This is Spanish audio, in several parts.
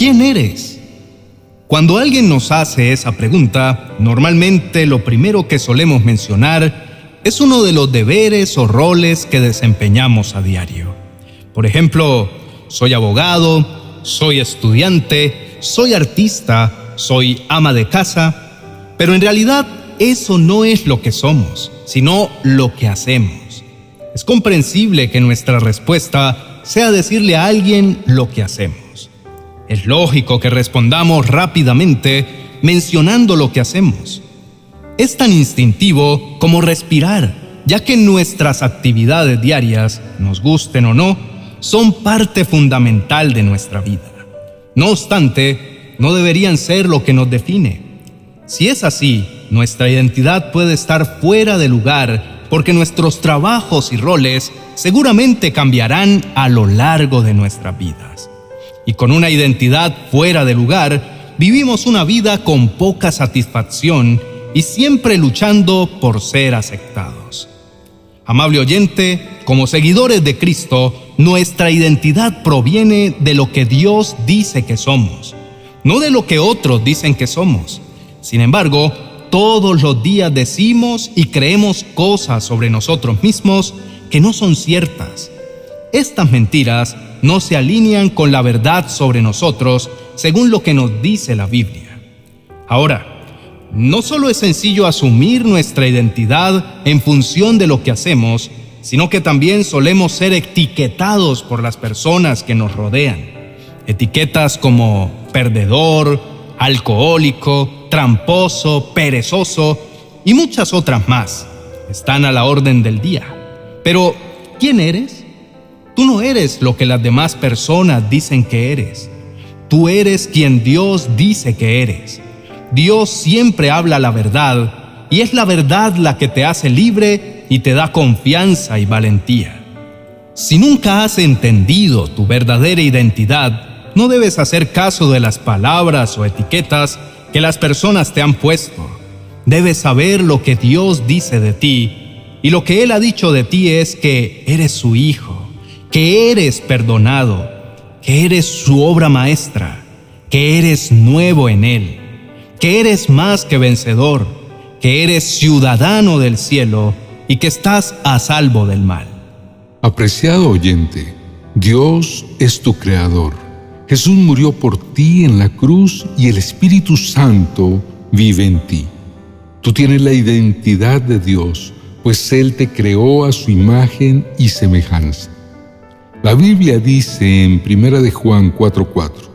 ¿quién eres? Cuando alguien nos hace esa pregunta, normalmente lo primero que solemos mencionar es uno de los deberes o roles que desempeñamos a diario. Por ejemplo, soy abogado, soy estudiante, soy artista, soy ama de casa, pero en realidad eso no es lo que somos, sino lo que hacemos. Es comprensible que nuestra respuesta sea decirle a alguien lo que hacemos. Es lógico que respondamos rápidamente mencionando lo que hacemos. Es tan instintivo como respirar, ya que nuestras actividades diarias, nos gusten o no, son parte fundamental de nuestra vida. No obstante, no deberían ser lo que nos define. Si es así, nuestra identidad puede estar fuera de lugar porque nuestros trabajos y roles seguramente cambiarán a lo largo de nuestras vidas. Y con una identidad fuera de lugar, vivimos una vida con poca satisfacción y siempre luchando por ser aceptados. Amable oyente, como seguidores de Cristo, nuestra identidad proviene de lo que Dios dice que somos, no de lo que otros dicen que somos. Sin embargo, todos los días decimos y creemos cosas sobre nosotros mismos que no son ciertas. Estas mentiras no se alinean con la verdad sobre nosotros según lo que nos dice la Biblia. Ahora, no solo es sencillo asumir nuestra identidad en función de lo que hacemos, sino que también solemos ser etiquetados por las personas que nos rodean. Etiquetas como perdedor, alcohólico, tramposo, perezoso y muchas otras más están a la orden del día. Pero, ¿quién eres? Tú no eres lo que las demás personas dicen que eres. Tú eres quien Dios dice que eres. Dios siempre habla la verdad y es la verdad la que te hace libre y te da confianza y valentía. Si nunca has entendido tu verdadera identidad, no debes hacer caso de las palabras o etiquetas que las personas te han puesto. Debes saber lo que Dios dice de ti y lo que Él ha dicho de ti es que eres su hijo, que eres perdonado, que eres su obra maestra, que eres nuevo en Él, que eres más que vencedor, que eres ciudadano del cielo y que estás a salvo del mal. Apreciado oyente, Dios es tu creador Jesús murió por ti en la cruz y el Espíritu Santo vive en ti. Tú tienes la identidad de Dios, pues Él te creó a su imagen y semejanza. La Biblia dice en 1 de Juan 4:4,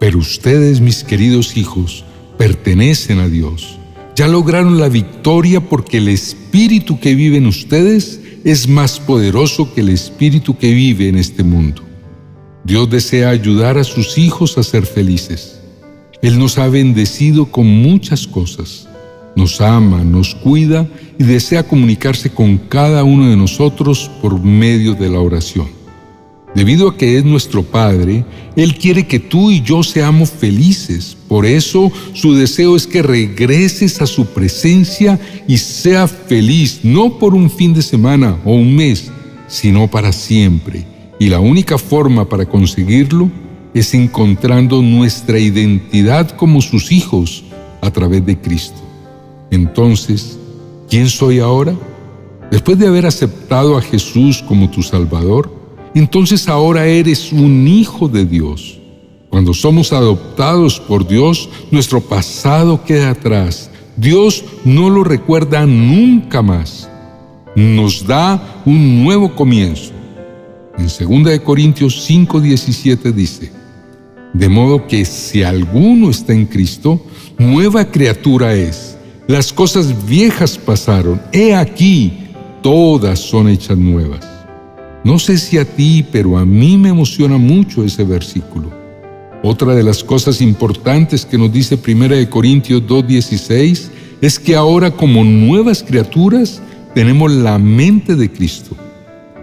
pero ustedes, mis queridos hijos, pertenecen a Dios. Ya lograron la victoria porque el Espíritu que vive en ustedes es más poderoso que el Espíritu que vive en este mundo. Dios desea ayudar a sus hijos a ser felices. Él nos ha bendecido con muchas cosas. Nos ama, nos cuida y desea comunicarse con cada uno de nosotros por medio de la oración. Debido a que es nuestro Padre, Él quiere que tú y yo seamos felices. Por eso su deseo es que regreses a su presencia y sea feliz, no por un fin de semana o un mes, sino para siempre y la única forma para conseguirlo es encontrando nuestra identidad como sus hijos a través de Cristo. Entonces, ¿quién soy ahora? Después de haber aceptado a Jesús como tu Salvador, entonces ahora eres un hijo de Dios. Cuando somos adoptados por Dios, nuestro pasado queda atrás. Dios no lo recuerda nunca más. Nos da un nuevo comienzo. En 2 Corintios 5:17 dice, de modo que si alguno está en Cristo, nueva criatura es. Las cosas viejas pasaron, he aquí, todas son hechas nuevas. No sé si a ti, pero a mí me emociona mucho ese versículo. Otra de las cosas importantes que nos dice 1 Corintios 2:16 es que ahora como nuevas criaturas tenemos la mente de Cristo.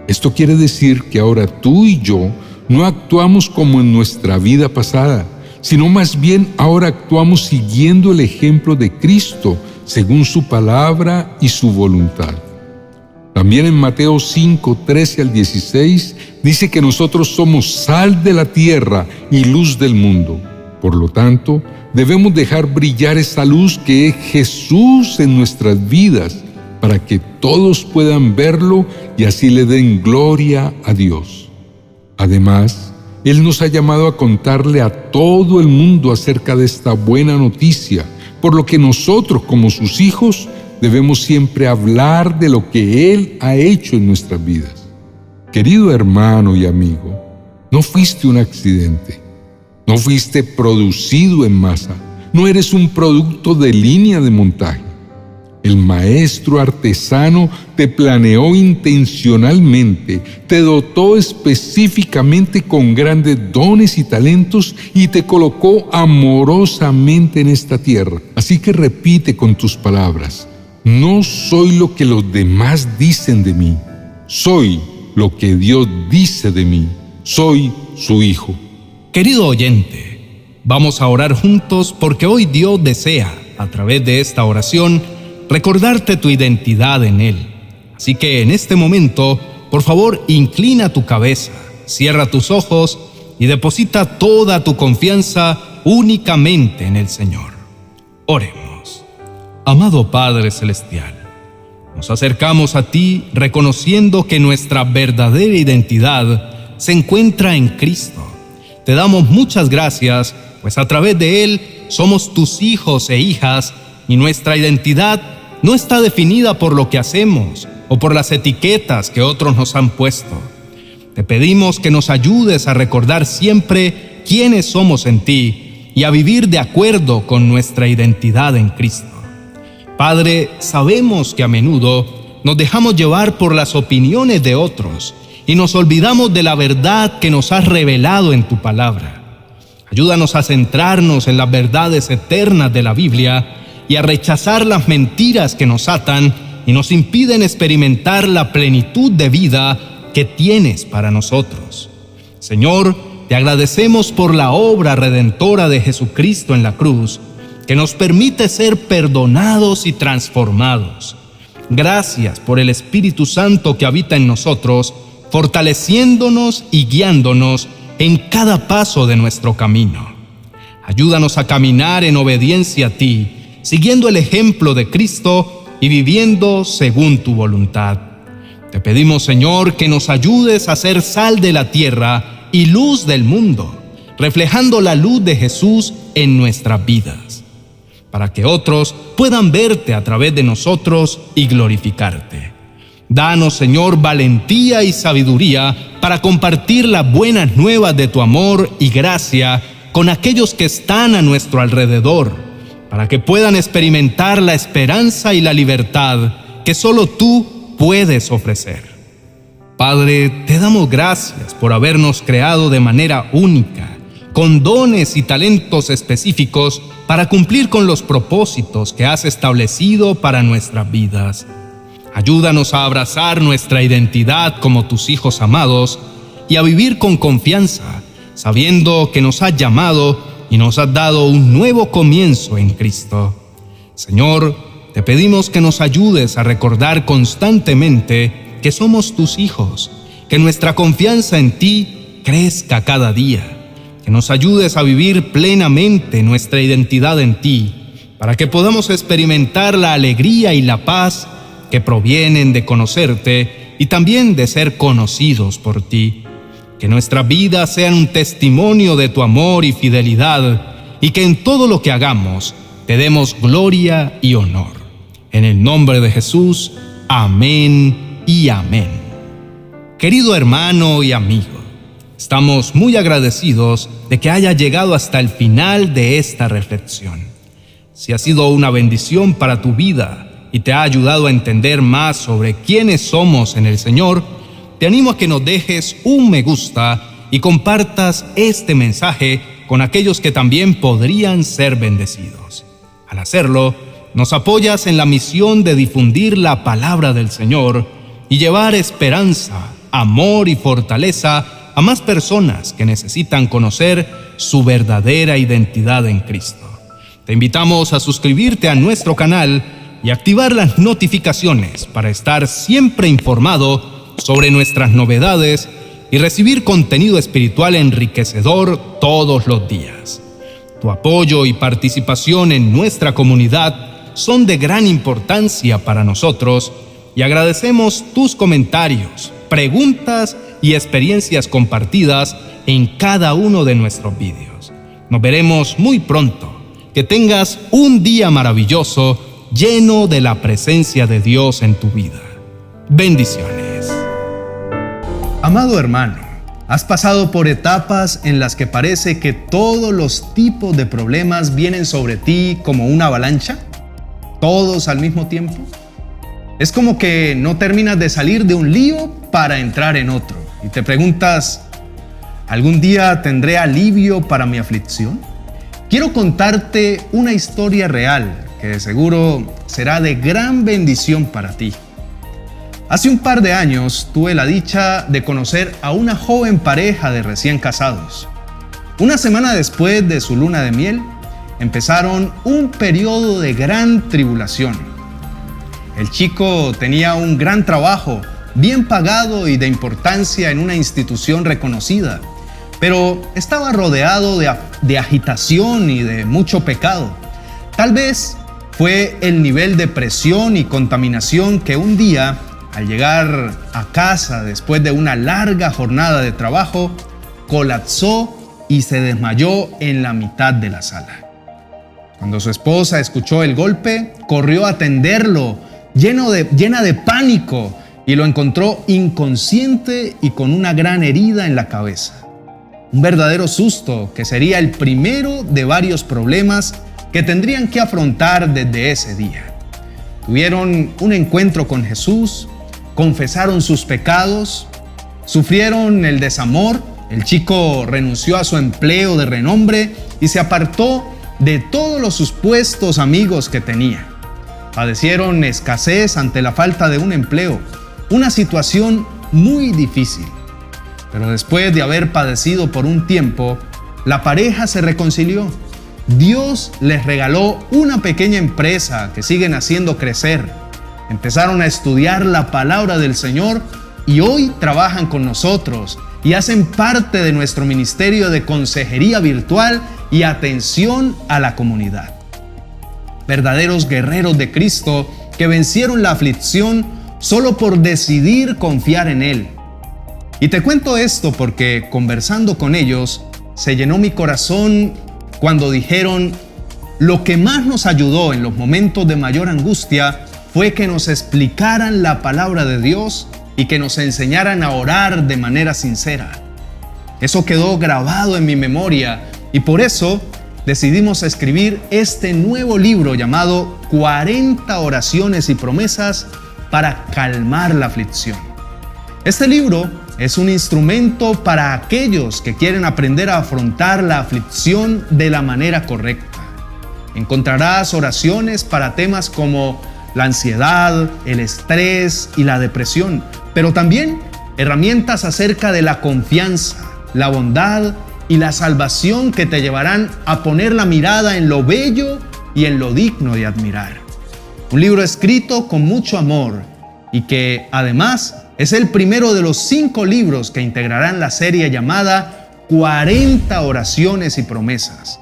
Esto quiere decir que ahora tú y yo no actuamos como en nuestra vida pasada, sino más bien ahora actuamos siguiendo el ejemplo de Cristo según su palabra y su voluntad. También en Mateo 5, 13 al 16 dice que nosotros somos sal de la tierra y luz del mundo. Por lo tanto, debemos dejar brillar esa luz que es Jesús en nuestras vidas para que todos puedan verlo y así le den gloria a Dios. Además, Él nos ha llamado a contarle a todo el mundo acerca de esta buena noticia, por lo que nosotros como sus hijos debemos siempre hablar de lo que Él ha hecho en nuestras vidas. Querido hermano y amigo, no fuiste un accidente, no fuiste producido en masa, no eres un producto de línea de montaje. El maestro artesano te planeó intencionalmente, te dotó específicamente con grandes dones y talentos y te colocó amorosamente en esta tierra. Así que repite con tus palabras, no soy lo que los demás dicen de mí, soy lo que Dios dice de mí, soy su hijo. Querido oyente, vamos a orar juntos porque hoy Dios desea, a través de esta oración, recordarte tu identidad en Él. Así que en este momento, por favor, inclina tu cabeza, cierra tus ojos y deposita toda tu confianza únicamente en el Señor. Oremos. Amado Padre Celestial, nos acercamos a ti reconociendo que nuestra verdadera identidad se encuentra en Cristo. Te damos muchas gracias, pues a través de Él somos tus hijos e hijas y nuestra identidad no está definida por lo que hacemos o por las etiquetas que otros nos han puesto. Te pedimos que nos ayudes a recordar siempre quiénes somos en ti y a vivir de acuerdo con nuestra identidad en Cristo. Padre, sabemos que a menudo nos dejamos llevar por las opiniones de otros y nos olvidamos de la verdad que nos has revelado en tu palabra. Ayúdanos a centrarnos en las verdades eternas de la Biblia y a rechazar las mentiras que nos atan y nos impiden experimentar la plenitud de vida que tienes para nosotros. Señor, te agradecemos por la obra redentora de Jesucristo en la cruz, que nos permite ser perdonados y transformados. Gracias por el Espíritu Santo que habita en nosotros, fortaleciéndonos y guiándonos en cada paso de nuestro camino. Ayúdanos a caminar en obediencia a ti siguiendo el ejemplo de Cristo y viviendo según tu voluntad. Te pedimos, Señor, que nos ayudes a ser sal de la tierra y luz del mundo, reflejando la luz de Jesús en nuestras vidas, para que otros puedan verte a través de nosotros y glorificarte. Danos, Señor, valentía y sabiduría para compartir las buenas nuevas de tu amor y gracia con aquellos que están a nuestro alrededor para que puedan experimentar la esperanza y la libertad que solo tú puedes ofrecer. Padre, te damos gracias por habernos creado de manera única, con dones y talentos específicos para cumplir con los propósitos que has establecido para nuestras vidas. Ayúdanos a abrazar nuestra identidad como tus hijos amados y a vivir con confianza, sabiendo que nos has llamado y nos has dado un nuevo comienzo en Cristo. Señor, te pedimos que nos ayudes a recordar constantemente que somos tus hijos, que nuestra confianza en ti crezca cada día, que nos ayudes a vivir plenamente nuestra identidad en ti, para que podamos experimentar la alegría y la paz que provienen de conocerte y también de ser conocidos por ti que nuestra vida sea un testimonio de tu amor y fidelidad y que en todo lo que hagamos te demos gloria y honor. En el nombre de Jesús, amén y amén. Querido hermano y amigo, estamos muy agradecidos de que haya llegado hasta el final de esta reflexión. Si ha sido una bendición para tu vida y te ha ayudado a entender más sobre quiénes somos en el Señor, te animo a que nos dejes un me gusta y compartas este mensaje con aquellos que también podrían ser bendecidos. Al hacerlo, nos apoyas en la misión de difundir la palabra del Señor y llevar esperanza, amor y fortaleza a más personas que necesitan conocer su verdadera identidad en Cristo. Te invitamos a suscribirte a nuestro canal y activar las notificaciones para estar siempre informado sobre nuestras novedades y recibir contenido espiritual enriquecedor todos los días. Tu apoyo y participación en nuestra comunidad son de gran importancia para nosotros y agradecemos tus comentarios, preguntas y experiencias compartidas en cada uno de nuestros vídeos. Nos veremos muy pronto. Que tengas un día maravilloso lleno de la presencia de Dios en tu vida. Bendiciones. Amado hermano, ¿has pasado por etapas en las que parece que todos los tipos de problemas vienen sobre ti como una avalancha? ¿Todos al mismo tiempo? Es como que no terminas de salir de un lío para entrar en otro. Y te preguntas, ¿algún día tendré alivio para mi aflicción? Quiero contarte una historia real que de seguro será de gran bendición para ti. Hace un par de años tuve la dicha de conocer a una joven pareja de recién casados. Una semana después de su luna de miel, empezaron un periodo de gran tribulación. El chico tenía un gran trabajo, bien pagado y de importancia en una institución reconocida, pero estaba rodeado de, agitación y de mucho pecado. Tal vez fue el nivel de presión y contaminación que un día, al llegar a casa después de una larga jornada de trabajo, colapsó y se desmayó en la mitad de la sala. Cuando su esposa escuchó el golpe, corrió a atenderlo, llena de pánico, y lo encontró inconsciente y con una gran herida en la cabeza. Un verdadero susto que sería el primero de varios problemas que tendrían que afrontar desde ese día. Tuvieron un encuentro con Jesús, confesaron sus pecados, sufrieron el desamor, el chico renunció a su empleo de renombre y se apartó de todos los supuestos amigos que tenía. Padecieron escasez ante la falta de un empleo, una situación muy difícil. Pero después de haber padecido por un tiempo, la pareja se reconcilió Dios les regaló una pequeña empresa que siguen haciendo crecer. Empezaron a estudiar la palabra del Señor y hoy trabajan con nosotros y hacen parte de nuestro ministerio de consejería virtual y atención a la comunidad. Verdaderos guerreros de Cristo que vencieron la aflicción solo por decidir confiar en Él. Y te cuento esto porque conversando con ellos, se llenó mi corazón cuando dijeron, lo que más nos ayudó en los momentos de mayor angustia fue que nos explicaran la palabra de Dios y que nos enseñaran a orar de manera sincera. Eso quedó grabado en mi memoria y por eso decidimos escribir este nuevo libro llamado 40 oraciones y promesas para calmar la aflicción. Este libro es un instrumento para aquellos que quieren aprender a afrontar la aflicción de la manera correcta. Encontrarás oraciones para temas como la ansiedad, el estrés y la depresión, pero también herramientas acerca de la confianza, la bondad y la salvación que te llevarán a poner la mirada en lo bello y en lo digno de admirar. Un libro escrito con mucho amor y que además es el primero de los cinco libros que integrarán la serie llamada 40 oraciones y promesas.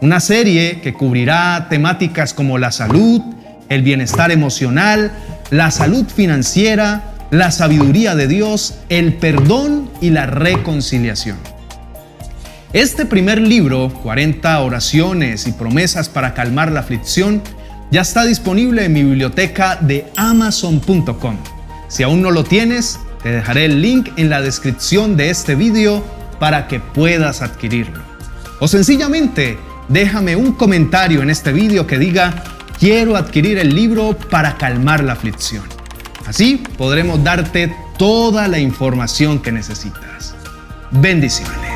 Una serie que cubrirá temáticas como la salud, el bienestar emocional, la salud financiera, la sabiduría de Dios, el perdón y la reconciliación. Este primer libro, 40 oraciones y promesas para calmar la aflicción, ya está disponible en mi biblioteca de amazon.com. Si aún no lo tienes, te dejaré el link en la descripción de este video para que puedas adquirirlo. O sencillamente, déjame un comentario en este video que diga, quiero adquirir el libro para calmar la aflicción. Así podremos darte toda la información que necesitas. Bendiciones.